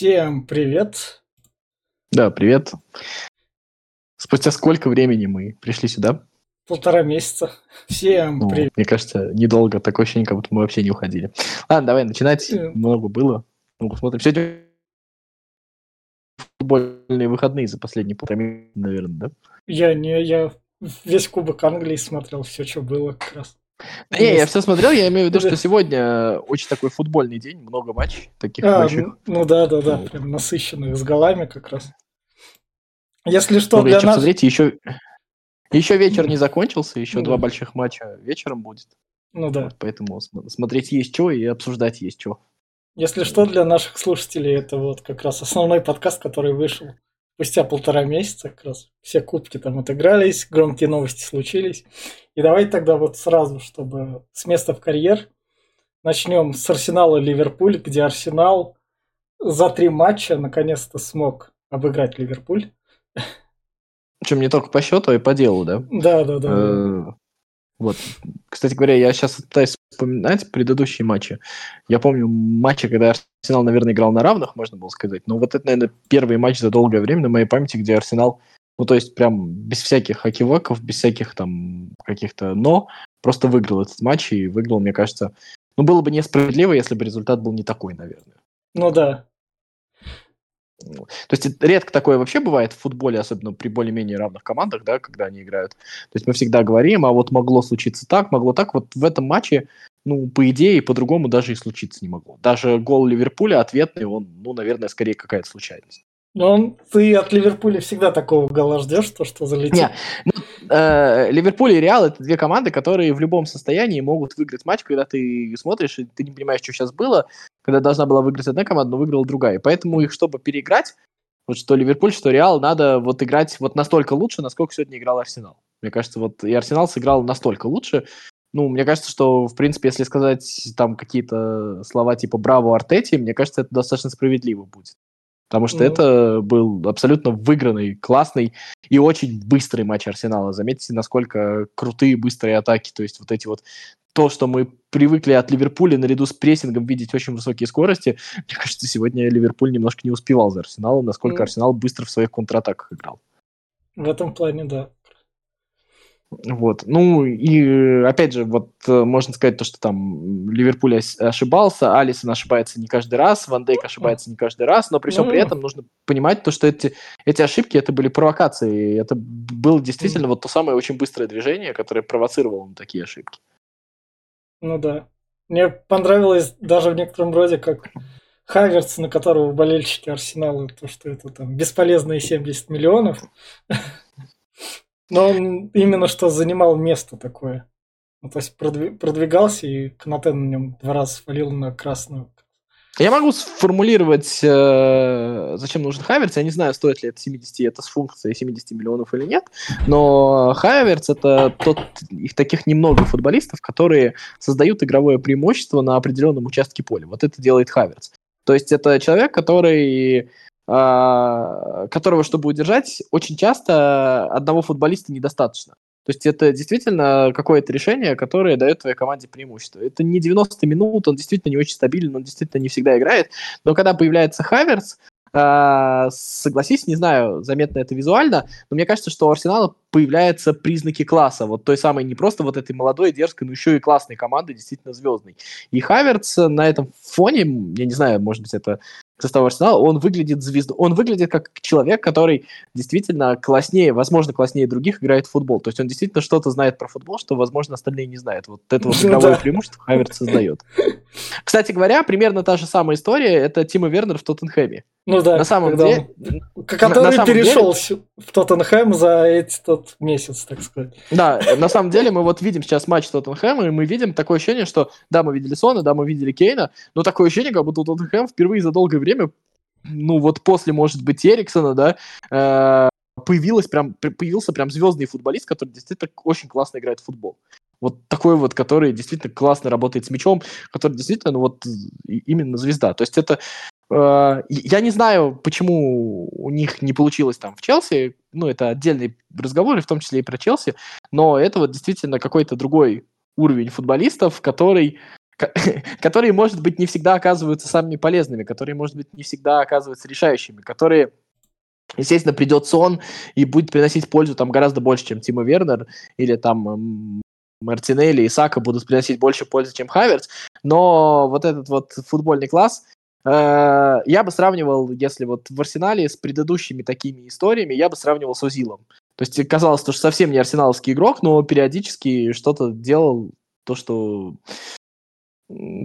Всем привет. Да, привет. Спустя сколько времени мы пришли сюда? Полтора месяца. Всем Ну, привет. мне кажется, недолго. Такое ощущение, как будто мы вообще не уходили. Ладно, давай начинать. Э. Много было. Ну, посмотрим. Сегодня футбольные выходные за последние полтора месяца, наверное, да? Я не, я весь Кубок Англии смотрел, все, что было как раз. Не, я Есть. все смотрел, я имею в виду, что сегодня очень такой футбольный день, много матчей таких А, ну, ну да, да, да, Ну. прям насыщенных с голами как раз. Если что, Много для чем нас... посмотреть. Еще, еще вечер не закончился, еще Ну два да. больших матча вечером будет. Ну да. Вот, поэтому см- смотреть есть что и обсуждать есть что. Если что, для наших слушателей это вот как раз основной подкаст, который вышел спустя полтора месяца как раз. Все кубки там отыгрались, громкие новости случились. И давай тогда вот сразу, чтобы с места в карьер, начнем с Арсенала Ливерпуль, где Арсенал за три матча наконец-то смог обыграть Ливерпуль. Причем не только по счету, а и по делу, да? Да, да, да. да. Э, Вот. Кстати говоря, я сейчас пытаюсь вспоминать предыдущие матчи. Я помню матчи, когда Арсенал, наверное, играл на равных, можно было сказать. Но вот это, наверное, первый матч за долгое время на моей памяти, где Арсенал, ну, то есть прям без всяких хоккевоков, без всяких там каких-то «но», просто выиграл этот матч и выиграл, мне кажется, ну, было бы несправедливо, если бы результат был не такой, наверное. Ну да. То есть редко такое вообще бывает в футболе, особенно при более-менее равных командах, да, когда они играют. То есть мы всегда говорим, а вот могло случиться так, могло так. Вот в этом матче, ну, по идее, по-другому даже и случиться не могло. Даже гол Ливерпуля ответный, он, ну, наверное, скорее какая-то случайность. Он, ты от Ливерпуля всегда такого гола ждешь, то, что залетит. Не, ну, э, Ливерпуль и Реал это две команды, которые в любом состоянии могут выиграть матч, когда ты смотришь, и ты не понимаешь, что сейчас было, когда должна была выиграть одна команда, но выиграла другая. Поэтому их, чтобы переиграть, вот что Ливерпуль, что Реал, надо вот играть вот настолько лучше, насколько сегодня играл Арсенал. Мне кажется, вот и Арсенал сыграл настолько лучше. Ну, мне кажется, что, в принципе, если сказать там какие-то слова типа «Браво, Артети», мне кажется, это достаточно справедливо будет. Потому что Ну. это был абсолютно выигранный, классный и очень быстрый матч Арсенала. Заметьте, насколько крутые быстрые атаки. То есть вот эти вот то, что мы привыкли от Ливерпуля наряду с прессингом видеть очень высокие скорости, мне кажется, сегодня Ливерпуль немножко не успевал за Арсеналом, насколько Мгм. Арсенал быстро в своих контратаках играл. В этом плане, да. Вот. Ну, и опять же, вот э, можно сказать то, что там Ливерпуль ошибался, Алисон ошибается не каждый раз, Ван Дейк ошибается не каждый раз, но при всем при этом нужно понимать то, что эти, эти ошибки, это были провокации, это было действительно вот то самое очень быстрое движение, которое провоцировало на такие ошибки. Ну да. Мне понравилось даже в некотором роде, как Хаверц, на которого болельщики Арсенала, то, что это там бесполезные 70 миллионов. Но он именно что занимал место такое. Ну, то есть продви- продвигался, и Канате на нем два раза свалил на красную. Я могу сформулировать, э, зачем нужен Хаверц. Я не знаю, стоит ли это 70, это с функцией 70 миллионов или нет. Но Хаверц это тот, их таких немного футболистов, которые создают игровое преимущество на определенном участке поля. Вот это делает Хаверц. То есть это человек, который которого, чтобы удержать, очень часто одного футболиста недостаточно. То есть это действительно какое-то решение, которое дает твоей команде преимущество. Это не 90 минут, он действительно не очень стабилен, он действительно не всегда играет. Но когда появляется Хаверс, а, согласись, не знаю, заметно это визуально, но мне кажется, что у Арсенала появляются признаки класса. Вот той самой не просто вот этой молодой, дерзкой, но еще и классной команды, действительно звездной. И Хаверс на этом фоне, я не знаю, может быть, это состав Арсенала, он выглядит звезду, он выглядит как человек, который действительно класснее, возможно, класснее других играет в футбол. То есть он действительно что-то знает про футбол, что, возможно, остальные не знают. Вот это вот Ну игровое преимущество Хаверс создает. Кстати говоря, примерно та же самая история, это Тима Вернер в Тоттенхэме. Ну да, На самом когда деле, он- который на самом перешел в Тоттенхэм за этот месяц, так сказать. Да, на самом деле мы вот видим сейчас матч Тоттенхэма, и мы видим такое ощущение, что да, мы видели Сона, да, мы видели Кейна, но такое ощущение, как будто Тоттенхэм впервые за долгое время, ну вот после, может быть, Эриксона, да, э, появилась прям, появился прям звездный футболист, который действительно очень классно играет в футбол. Вот такой вот, который действительно классно работает с мячом, который действительно, ну вот, именно звезда. То есть это Э, Я не знаю, почему у них не получилось там в Челси, ну, это отдельный разговор, и в том числе и про Челси, но это вот действительно какой-то другой уровень футболистов, который, которые, может быть, не всегда оказываются самыми полезными, которые, может быть, не всегда оказываются решающими, которые, естественно, придет сон и будет приносить пользу там гораздо больше, чем Тима Вернер или там Мартинелли и Сака будут приносить больше пользы, чем Хаверс, но вот этот вот футбольный класс, э, я бы сравнивал, если вот в Арсенале с предыдущими такими историями, я бы сравнивал с Озилом. То есть казалось, что совсем не арсеналовский игрок, но периодически что-то делал, то, что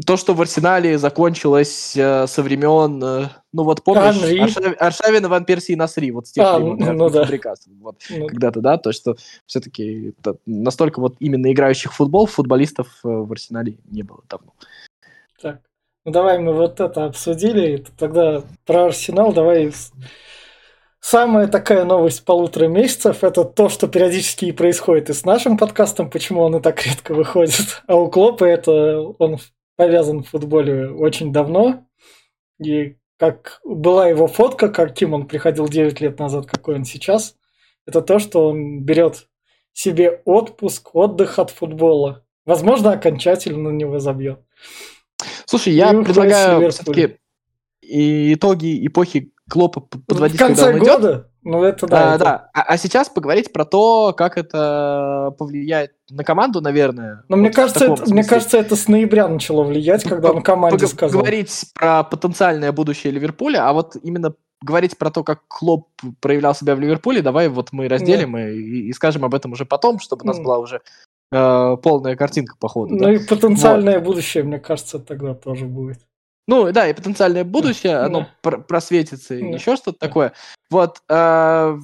то, что в Арсенале закончилось э, со времен, э, ну вот помнишь, Аршав... Аршавина, Ван Перси и Насри, вот с тех а, времен, ну, ну, да. вот, ну, когда-то, да, то, что все-таки настолько вот именно играющих в футбол футболистов э, в Арсенале не было давно. Так, ну давай мы вот это обсудили, тогда про Арсенал давай... Самая такая новость полутора месяцев – это то, что периодически и происходит и с нашим подкастом, почему он и так редко выходит. А у Клопа это он повязан в футболе очень давно. И как была его фотка, каким он приходил 9 лет назад, какой он сейчас, это то, что он берет себе отпуск, отдых от футбола. Возможно, окончательно на него забьет. Слушай, я и предлагаю все-таки итоги эпохи Клопа подводить, В конце года? Ну, это да. А, это... да. А, а сейчас поговорить про то, как это повлияет на команду, наверное. Но вот мне, кажется, это, мне кажется, это с ноября начало влиять, когда он команде сказал. Говорить про потенциальное будущее Ливерпуля, а вот именно говорить про то, как Клоп проявлял себя в Ливерпуле, давай вот мы разделим и, и скажем об этом уже потом, чтобы у нас была уже э, полная картинка по ходу. Ну да? и потенциальное вот. будущее, мне кажется, тогда тоже будет. Ну, да, и потенциальное будущее, оно да. просветится, да. еще что-то да. такое. Вот, э,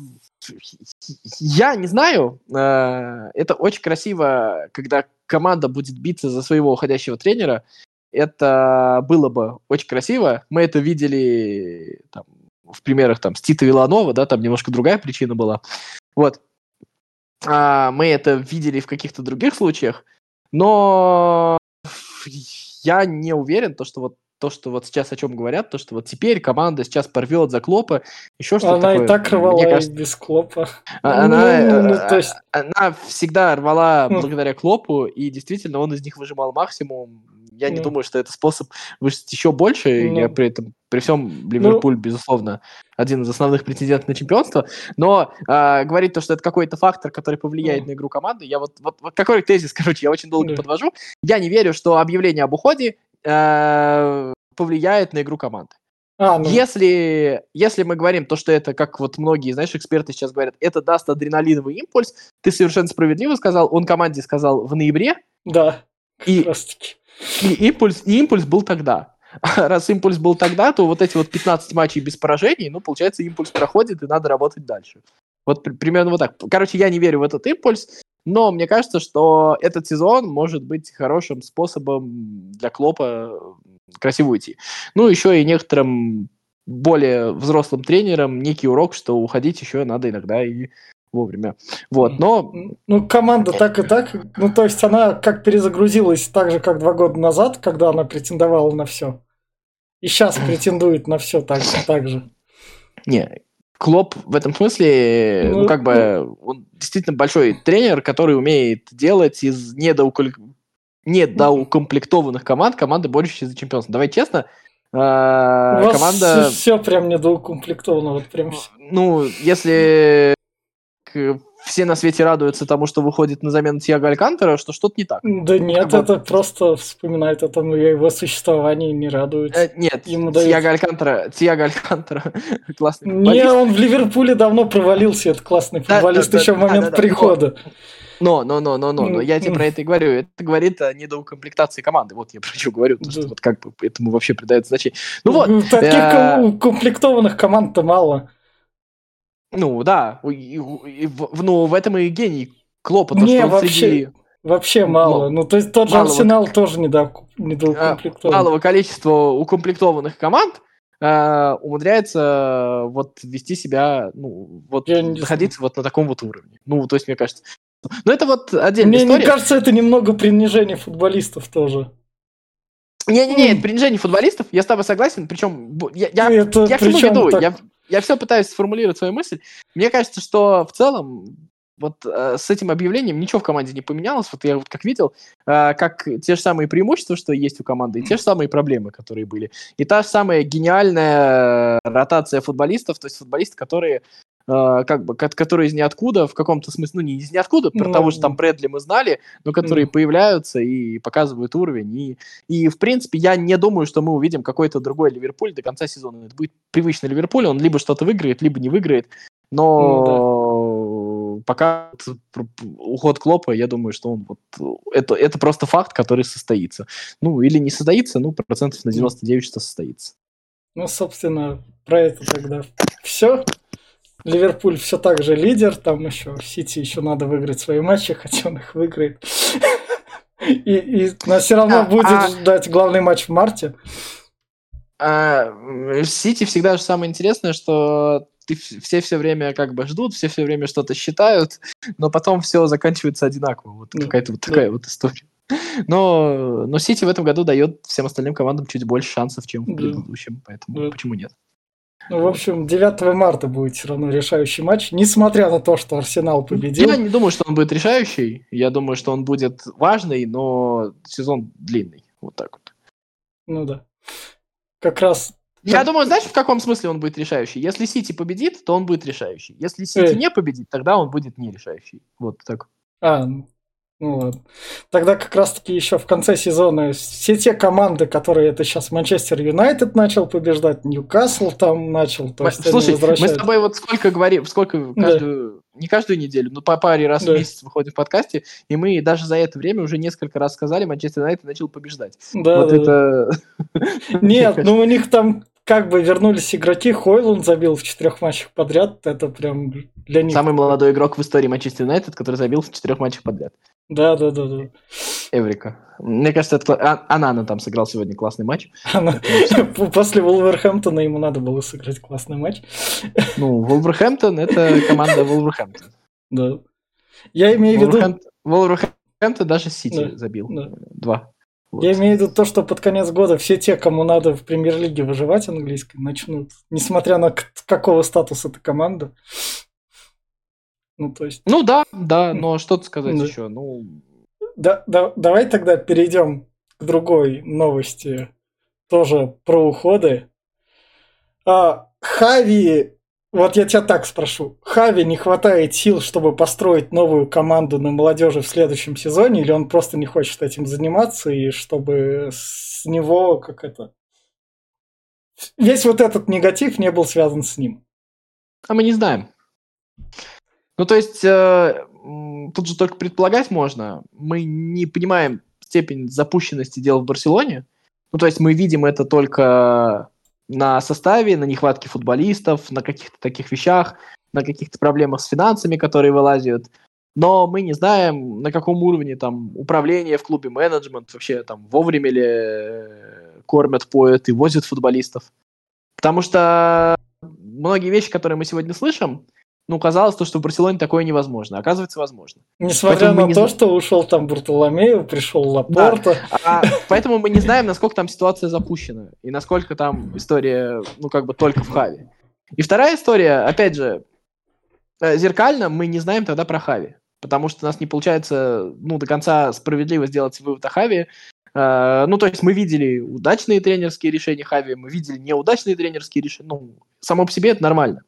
я не знаю, э, это очень красиво, когда команда будет биться за своего уходящего тренера. Это было бы очень красиво. Мы это видели там, в примерах там, с Тита Виланова, да, там немножко другая причина была. Вот. А, мы это видели в каких-то других случаях, но я не уверен, то, что вот то, что вот сейчас о чем говорят, то, что вот теперь команда сейчас порвет за Клопа, еще что-то Она такое. и так рвала Мне кажется, без Клопа. А, она, ну, ну, то есть... она всегда рвала ну. благодаря Клопу, и действительно он из них выжимал максимум. Я ну. не думаю, что это способ выжить еще больше. Ну. Я при этом, при всем Ливерпуль, ну. безусловно, один из основных претендентов на чемпионство. Но э, говорить то, что это какой-то фактор, который повлияет ну. на игру команды, я вот, вот, вот какой тезис, короче, я очень долго да. подвожу. Я не верю, что объявление об уходе э, повлияет на игру команды. А, ну. если, если мы говорим то, что это, как вот многие, знаешь, эксперты сейчас говорят, это даст адреналиновый импульс, ты совершенно справедливо сказал, он команде сказал в ноябре. Да, и, и, импульс, и импульс был тогда. А раз импульс был тогда, то вот эти вот 15 матчей без поражений, ну, получается, импульс проходит, и надо работать дальше. Вот примерно вот так. Короче, я не верю в этот импульс. Но мне кажется, что этот сезон может быть хорошим способом для Клопа красиво уйти. Ну, еще и некоторым более взрослым тренерам некий урок, что уходить еще надо иногда и вовремя. Вот, но... Ну, команда так и так. Ну, то есть она как перезагрузилась так же, как два года назад, когда она претендовала на все. И сейчас претендует на все так, так же. Не, Клоп в этом смысле, ну, ну как бы, он действительно большой тренер, который умеет делать из недоуколь... недоукомплектованных команд команды, борющиеся за чемпионство. Давай честно, э, команда... Все, все прям недоукомплектовано, вот прям Ну, если все на свете радуются тому, что выходит на замену Тиаго Алькантера, что что-то не так. Да нет, это просто вспоминает о том, его существовании не радуется. Э, нет, Ему Тиаго дают... Алькантера, Тиаго Алькантера классный футболист. Не, он в Ливерпуле давно провалился, этот классный футболист, да, да, еще да, в момент да, да, прихода. Но, но, но, но, но, но, я тебе про это и говорю. Это говорит о недоукомплектации команды. Вот я про что говорю. То, что вот как бы этому вообще придает значение. Ну вот. Таких э, укомплектованных команд-то мало. Ну, да. И, и, и, ну, в этом и гений Клопа. То, Не, что вообще, среди... вообще мало. Ну, то есть тот же. Арсенал тоже недоукомплектован. Малого количества укомплектованных команд э, умудряется вот вести себя, ну, вот находиться вот на таком вот уровне. Ну, то есть, мне кажется... Ну, это вот отдельная мне, история. Мне кажется, это немного принижение футболистов тоже. Не-не-не, это принижение футболистов, я с тобой согласен, причем я, я, это я к чему веду? Так... Я, я все пытаюсь сформулировать свою мысль. Мне кажется, что в целом вот э, с этим объявлением ничего в команде не поменялось. Вот я вот как видел, э, как те же самые преимущества, что есть у команды, и те же самые проблемы, которые были. И та же самая гениальная ротация футболистов, то есть футболисты, которые как бы, которые из ниоткуда, в каком-то смысле, ну, не из ниоткуда, про ну, того же там Брэдли мы знали, но которые ну. появляются и показывают уровень. И, и, в принципе, я не думаю, что мы увидим какой-то другой Ливерпуль до конца сезона. Это будет привычный Ливерпуль, он либо что-то выиграет, либо не выиграет. Но ну, да. пока уход Клопа, я думаю, что он вот это, это просто факт, который состоится. Ну, или не состоится, ну, процентов на 99, что состоится. Ну, собственно, про это тогда все. Ливерпуль все так же лидер, там еще Сити еще надо выиграть свои матчи, хотя он их выиграет. И, и нас все равно а, будет а... ждать главный матч в марте. А, Сити всегда же самое интересное, что ты, все все время как бы ждут, все все время что-то считают, но потом все заканчивается одинаково. Вот да, какая-то вот такая да. вот история. Но, но Сити в этом году дает всем остальным командам чуть больше шансов, чем в предыдущем, поэтому да. почему нет? Ну, в общем, 9 марта будет все равно решающий матч, несмотря на то, что Арсенал победил. Я не думаю, что он будет решающий. Я думаю, что он будет важный, но сезон длинный. Вот так вот. Ну да. Как раз я думаю, знаешь, в каком смысле он будет решающий? Если Сити победит, то он будет решающий. Если Сити э. не победит, тогда он будет не решающий. Вот так. А, ну ладно. Тогда как раз-таки еще в конце сезона все те команды, которые это сейчас Манчестер Юнайтед начал побеждать, Ньюкасл там начал. То есть Слушай, мы с тобой вот сколько говорим, сколько каждую, да. не каждую неделю, но по паре раз да. в месяц выходим в подкасте, и мы даже за это время уже несколько раз сказали, Манчестер Юнайтед начал побеждать. Да, вот да. это... Нет, ну у них там как бы вернулись игроки, Хойланд забил в четырех матчах подряд, это прям для них. Самый молодой игрок в истории Манчестер Юнайтед, который забил в четырех матчах подряд. Да, да, да, да. Эврика. Мне кажется, это... А, Анана там сыграл сегодня классный матч. После Вулверхэмптона ему надо было сыграть классный матч. Ну, Вулверхэмптон – это команда Вулверхэмптон. Да. Я имею в виду... Вулверхэмптон даже Сити забил. Два. Вот. Я имею в виду то, что под конец года все те, кому надо в премьер-лиге выживать английской, начнут, несмотря на какого статуса эта команда. Ну, то есть... Ну да, да, но что-то сказать да. еще, ну... Да, да, давай тогда перейдем к другой новости, тоже про уходы. А, Хави вот я тебя так спрошу. Хави не хватает сил, чтобы построить новую команду на молодежи в следующем сезоне, или он просто не хочет этим заниматься, и чтобы с него как это... Весь вот этот негатив не был связан с ним. А мы не знаем. Ну, то есть, э, тут же только предполагать можно. Мы не понимаем степень запущенности дел в Барселоне. Ну, то есть, мы видим это только на составе, на нехватке футболистов, на каких-то таких вещах, на каких-то проблемах с финансами, которые вылазят. Но мы не знаем, на каком уровне там управление в клубе, менеджмент, вообще там вовремя ли э, кормят, поют и возят футболистов. Потому что многие вещи, которые мы сегодня слышим, ну, казалось, то, что в Барселоне такое невозможно. Оказывается, возможно. Несмотря поэтому на то, не... что ушел там Бартоломею, пришел Лапорта. Да. А, поэтому мы не знаем, насколько там ситуация запущена. И насколько там история, ну, как бы только в Хави. И вторая история, опять же, э, зеркально мы не знаем тогда про Хави. Потому что у нас не получается, ну, до конца справедливо сделать вывод о Хави. Uh, ну, то есть мы видели удачные тренерские решения Хави, мы видели неудачные тренерские решения. Ну, само по себе это нормально.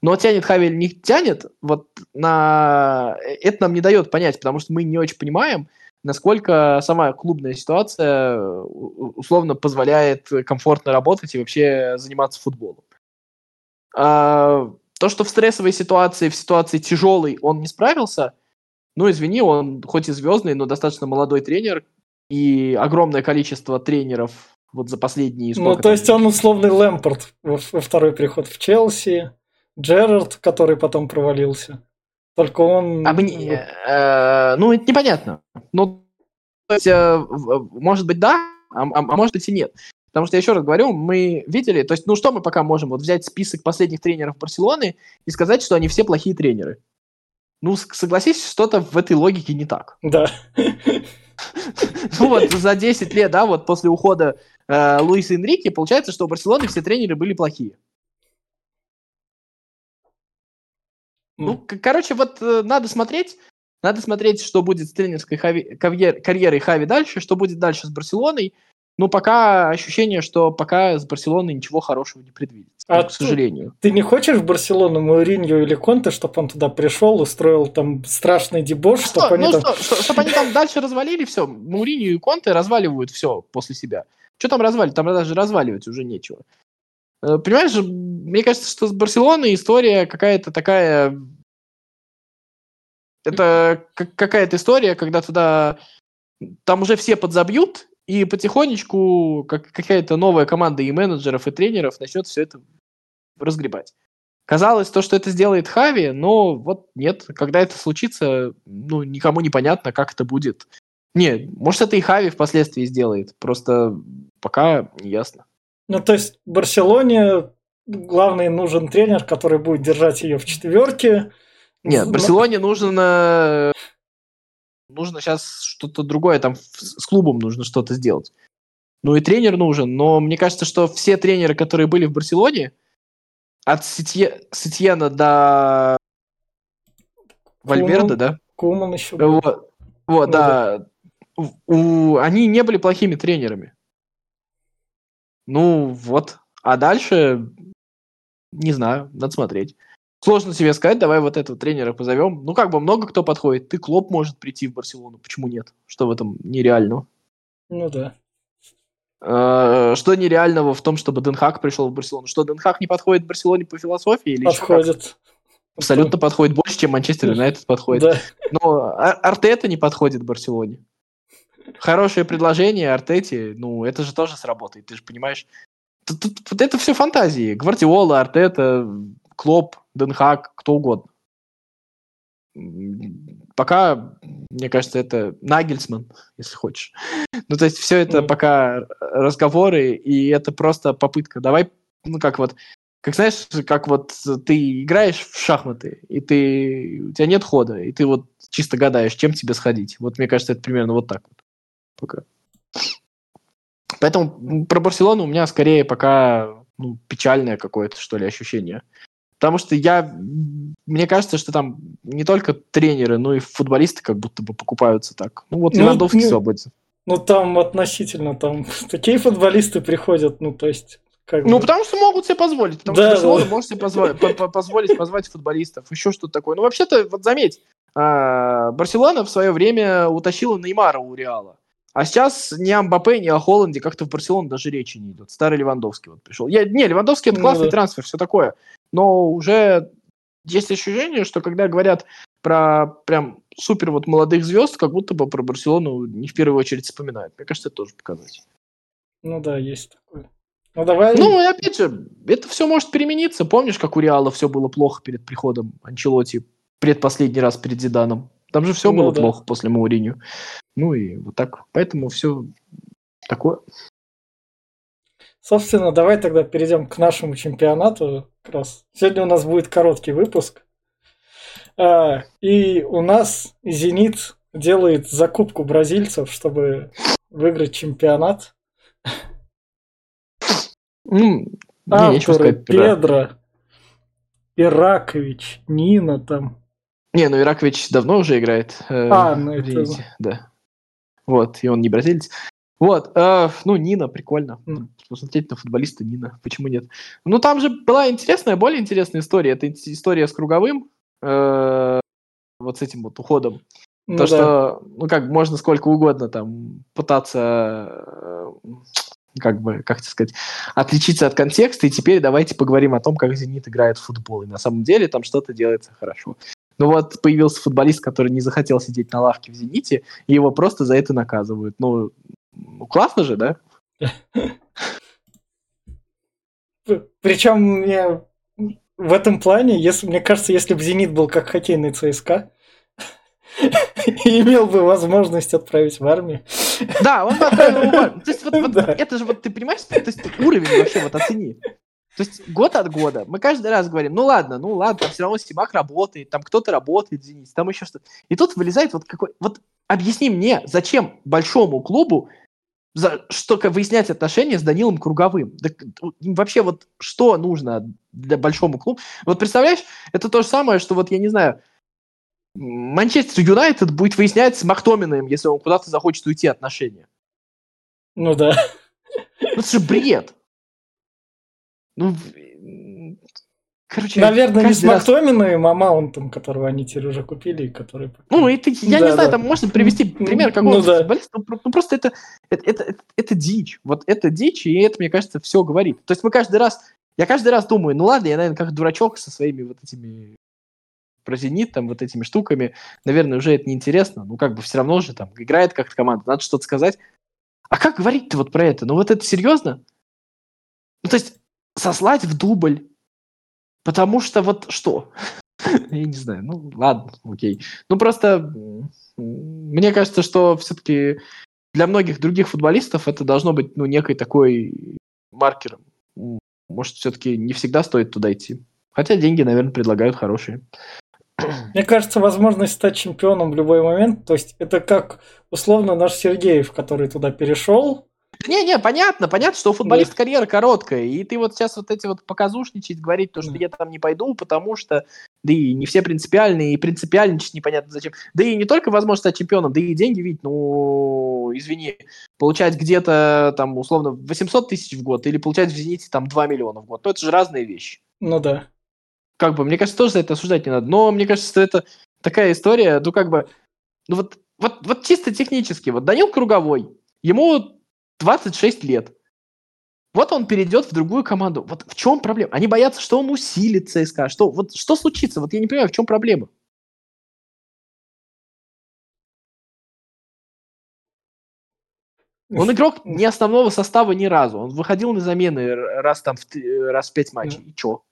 Но тянет Хави не тянет, вот на... это нам не дает понять, потому что мы не очень понимаем, насколько сама клубная ситуация условно позволяет комфортно работать и вообще заниматься футболом. А, то, что в стрессовой ситуации, в ситуации тяжелой он не справился, ну, извини, он хоть и звездный, но достаточно молодой тренер, и огромное количество тренеров вот за последние... Ну, то есть он условный Лэмпорт во, во второй приход в Челси, Джерард, который потом провалился. Только он... А мне, э, ну, это непонятно. Ну, есть, э, может быть, да, а, а, а может быть и нет. Потому что, я еще раз говорю, мы видели, то есть, ну, что мы пока можем? Вот взять список последних тренеров Барселоны и сказать, что они все плохие тренеры. Ну, согласись, что-то в этой логике не так. Да. Ну вот за 10 лет, да, вот после ухода э, Луиса Энрике, получается, что у Барселоны все тренеры были плохие. Ну, короче, вот э, надо смотреть, надо смотреть, что будет с тренерской Хави- карьер- карьерой Хави дальше, что будет дальше с Барселоной. Ну, пока ощущение, что пока с Барселоной ничего хорошего не предвидится, А к сожалению. Ты не хочешь в Барселону Мауриньо или Конте, чтобы он туда пришел, устроил там страшный дебош, Что, чтобы они ну, там... что, что- чтоб они там дальше развалили все. Мауриньо и Конте разваливают все после себя. Что там разваливать? Там даже разваливать уже нечего. Э, Понимаешь, мне кажется, что с Барселоной история какая-то такая... Это как- какая-то история, когда туда... Там уже все подзабьют, и потихонечку как, какая-то новая команда и менеджеров, и тренеров начнет все это разгребать. Казалось, то, что это сделает Хави, но вот нет. Когда это случится, ну, никому не понятно, как это будет. Не, может, это и Хави впоследствии сделает. Просто пока не ясно. Ну, то есть Барселоне главный нужен тренер, который будет держать ее в четверке. Нет, Ну, Барселоне нужно... Нужно сейчас что-то другое, там с клубом нужно что-то сделать. Ну и тренер нужен, но мне кажется, что все тренеры, которые были в Барселоне, от Сетье- Сетьена до Вальверде, да? Куман еще был. Вот, вот Ну да. У- у- они не были плохими тренерами. Ну, вот. А дальше, не знаю, надо смотреть. Сложно себе сказать, давай вот этого тренера позовем. Ну, как бы много кто подходит. Ты Клоп может прийти в Барселону. Почему нет? Что в этом нереального? Ну да. Э, Что нереального в том, чтобы Денхак пришел в Барселону? Что Денхак не подходит Барселоне по философии? Или? Подходит. Абсолютно подходит больше, чем Манчестер Юнайтед подходит. Да. Но Ар- Артета не подходит Барселоне. Хорошее предложение Артете, ну, это же тоже сработает, ты же понимаешь. Тут, тут- вот это все фантазии. Гвардиола, Артета, Клоп, Денхак, кто угодно. Пока, мне кажется, это Нагельсман, если хочешь. Ну, то есть все это пока разговоры, и это просто попытка. Давай, ну, как вот, как знаешь, как вот ты играешь в шахматы, и ты, у тебя нет хода, и ты вот чисто гадаешь, чем тебе сходить. Вот мне кажется, это примерно вот так вот. Пока. Поэтому про Барселону у меня скорее пока ну, печальное какое-то, что ли, ощущение. Потому что я, мне кажется, что там не только тренеры, но и футболисты как будто бы покупаются так. Ну вот Ну, Левандовский ну, свободен. Ну там относительно, там такие футболисты приходят, ну то есть... Как Ну, бы- потому что могут себе позволить. Потому Да, что Барселона да. может себе позволить, по- по- позволить позвать футболистов, еще что-то такое. Ну, вообще-то, вот заметь, а, Барселона в свое время утащила Неймара у Реала. А сейчас ни о Мбаппе, ни о Холланде как-то в Барселону даже речи не идет. Старый Левандовский вот пришел. Я, не, Левандовский это Ну классный да. трансфер, все такое. Но уже есть ощущение, что когда говорят про прям супер вот молодых звезд, как будто бы про Барселону не в первую очередь вспоминают. Мне кажется, это тоже показатель. Ну да, есть такое. Ну давай... Ну, и опять же, это все может перемениться. Помнишь, как у Реала все было плохо перед приходом Анчелоти предпоследний раз перед Зиданом? Там же все Ну было да. плохо после Мауриню. Ну и вот так. Поэтому все такое. Собственно, давай тогда перейдем к нашему чемпионату. Как раз. Сегодня у нас будет короткий выпуск. А, и у нас «Зенит» делает закупку бразильцев, чтобы выиграть чемпионат. Ну, Авторы Педро, Иракович, Нина там. Не, ну Иракович давно уже играет. э, А, ну в это- Да. Вот, и он не бразилец. Вот, э, ну, Нина, прикольно. М. Посмотреть на футболиста Нина, почему нет? Ну, там же была интересная, более интересная история. Это ис- история с Круговым, э, вот с этим вот уходом. Ну То, да. что, ну как, можно сколько угодно там пытаться, э, как бы, как тебе сказать, отличиться от контекста, и теперь давайте поговорим о том, как «Зенит» играет в футбол. И на самом деле там что-то делается хорошо. Ну вот появился футболист, который не захотел сидеть на лавке в «Зените», и его просто за это наказывают. Ну, ну, классно же, да? Причем мне в этом плане, если мне кажется, если бы Зенит был как хоккейный ЦСКА, и имел бы возможность отправить в армию. Да, он бы отправил его в армию. То есть вот, вот Да. это же вот ты понимаешь, то есть уровень вообще вот оцени. То есть год от года мы каждый раз говорим, ну ладно, ну ладно, там все равно Симак работает, там кто-то работает в «Зените», там еще что-то. И тут вылезает вот какой... Вот объясни мне, зачем большому клубу за что выяснять отношения с Данилом Круговым. Да, вообще вот что нужно для большому клубу? Вот представляешь, это то же самое, что вот я не знаю, Манчестер Юнайтед будет выяснять с Мактоминым, если он куда-то захочет уйти отношения. Ну да. Ну это же бред. Ну, Короче, Наверное, не с Мактоминым, а Маунтом, которого они теперь уже купили, который... Ну, это, я да, не знаю, там можно привести пример какого-то ну, да. футболиста, ну, ну просто это, это, это, это, это дичь. Вот это дичь, и это, мне кажется, все говорит. То есть мы каждый раз, я каждый раз думаю, ну ладно, я, наверное, как дурачок со своими вот этими про «Зенит», там, вот этими штуками, наверное, уже это неинтересно, ну, как бы все равно же там играет как-то команда, надо что-то сказать. А как говорить-то вот про это? Ну, вот это серьезно? Ну, то есть сослать в дубль Потому что вот что? Я не знаю, ну ладно, окей. Ну просто мне кажется, что все-таки для многих других футболистов это должно быть ну, некой такой маркером. Может, все-таки не всегда стоит туда идти. Хотя деньги, наверное, предлагают хорошие. Мне кажется, возможность стать чемпионом в любой момент, то есть это как условно наш Сергеев, который туда перешел, не-не, понятно, понятно, что у футболиста карьера короткая, и ты вот сейчас вот эти вот показушничать, говорить то, что я там не пойду, потому что, да и не все принципиальные, и принципиальничать непонятно зачем. Да и не только возможность стать чемпионом, да и деньги ведь, ну, извини, получать где-то там условно 800 тысяч в год или получать в «Зените» там 2 миллиона в год, ну это же разные вещи. Ну да. Как бы, мне кажется, тоже за это осуждать не надо, но мне кажется, что это такая история, ну как бы, ну вот, вот, вот чисто технически, вот Данил Круговой, ему 26 лет. Вот он перейдет в другую команду. Вот в чем проблема? Они боятся, что он усилит ЦСКА. Что, вот, что случится? Вот я не понимаю, в чем проблема? Он игрок не основного состава ни разу. Он выходил на замены раз там в, раз в пять матчей. И чё?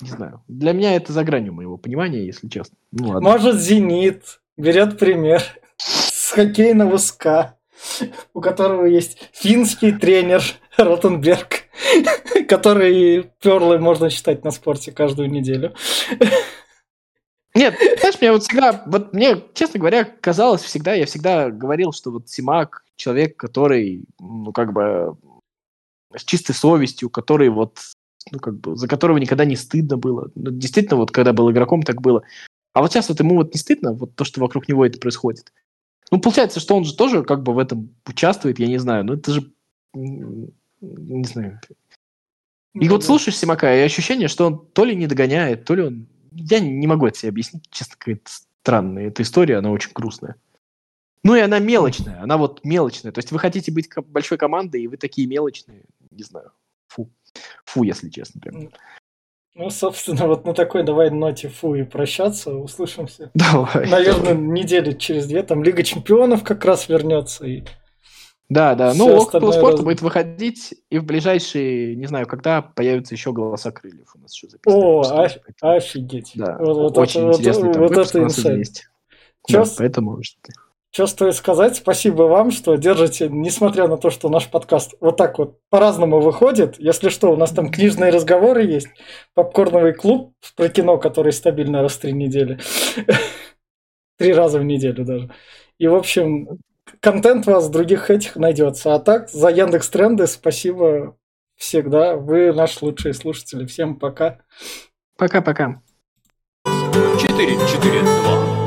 Не знаю. Для меня это за гранью моего понимания, если честно. Ну, ладно. Может, Зенит берет пример с хоккейного СКА. у которого есть финский тренер Ротенберг, который перлы можно читать на спорте каждую неделю. Нет, знаешь, мне вот всегда, вот мне, честно говоря, казалось всегда, я всегда говорил, что вот Симак человек, который, ну, как бы, с чистой совестью, который вот, ну, как бы, за которого никогда не стыдно было. Ну, действительно, вот когда был игроком, так было. А вот сейчас вот ему вот не стыдно, вот то, что вокруг него это происходит. Ну, получается, что он же тоже как бы в этом участвует, я не знаю. Ну, это же... Не знаю. И ну, вот да. слушаешь Симака, и ощущение, что он то ли не догоняет, то ли он... Я не могу это себе объяснить, честно, какая-то странная эта история, она очень грустная. Ну и она мелочная, она вот мелочная. То есть вы хотите быть большой командой, и вы такие мелочные, не знаю. Фу. Фу, если честно. Прям. Ну, собственно, вот на такой давай ноте фу и прощаться. Услышимся. Давай. Наверное, недели через две. Там Лига Чемпионов как раз вернется. И... Да, да. Ну, около спорта раз... будет выходить, и в ближайшие, не знаю, когда появятся еще голоса крыльев у нас еще записано. О, оф- офигеть. Да, вот, очень вот, интересный вот, там вот это инсайт. Да, поэтому что стоит сказать, спасибо вам, что держите, несмотря на то, что наш подкаст вот так вот по-разному выходит. Если что, у нас там книжные разговоры есть, попкорновый клуб про кино, который стабильно раз в три недели. Три раза в неделю даже. И, в общем, контент у вас в других этих найдется. А так, за Яндекс Тренды спасибо всегда. Вы наши лучшие слушатели. Всем пока. Пока-пока. 4-4-2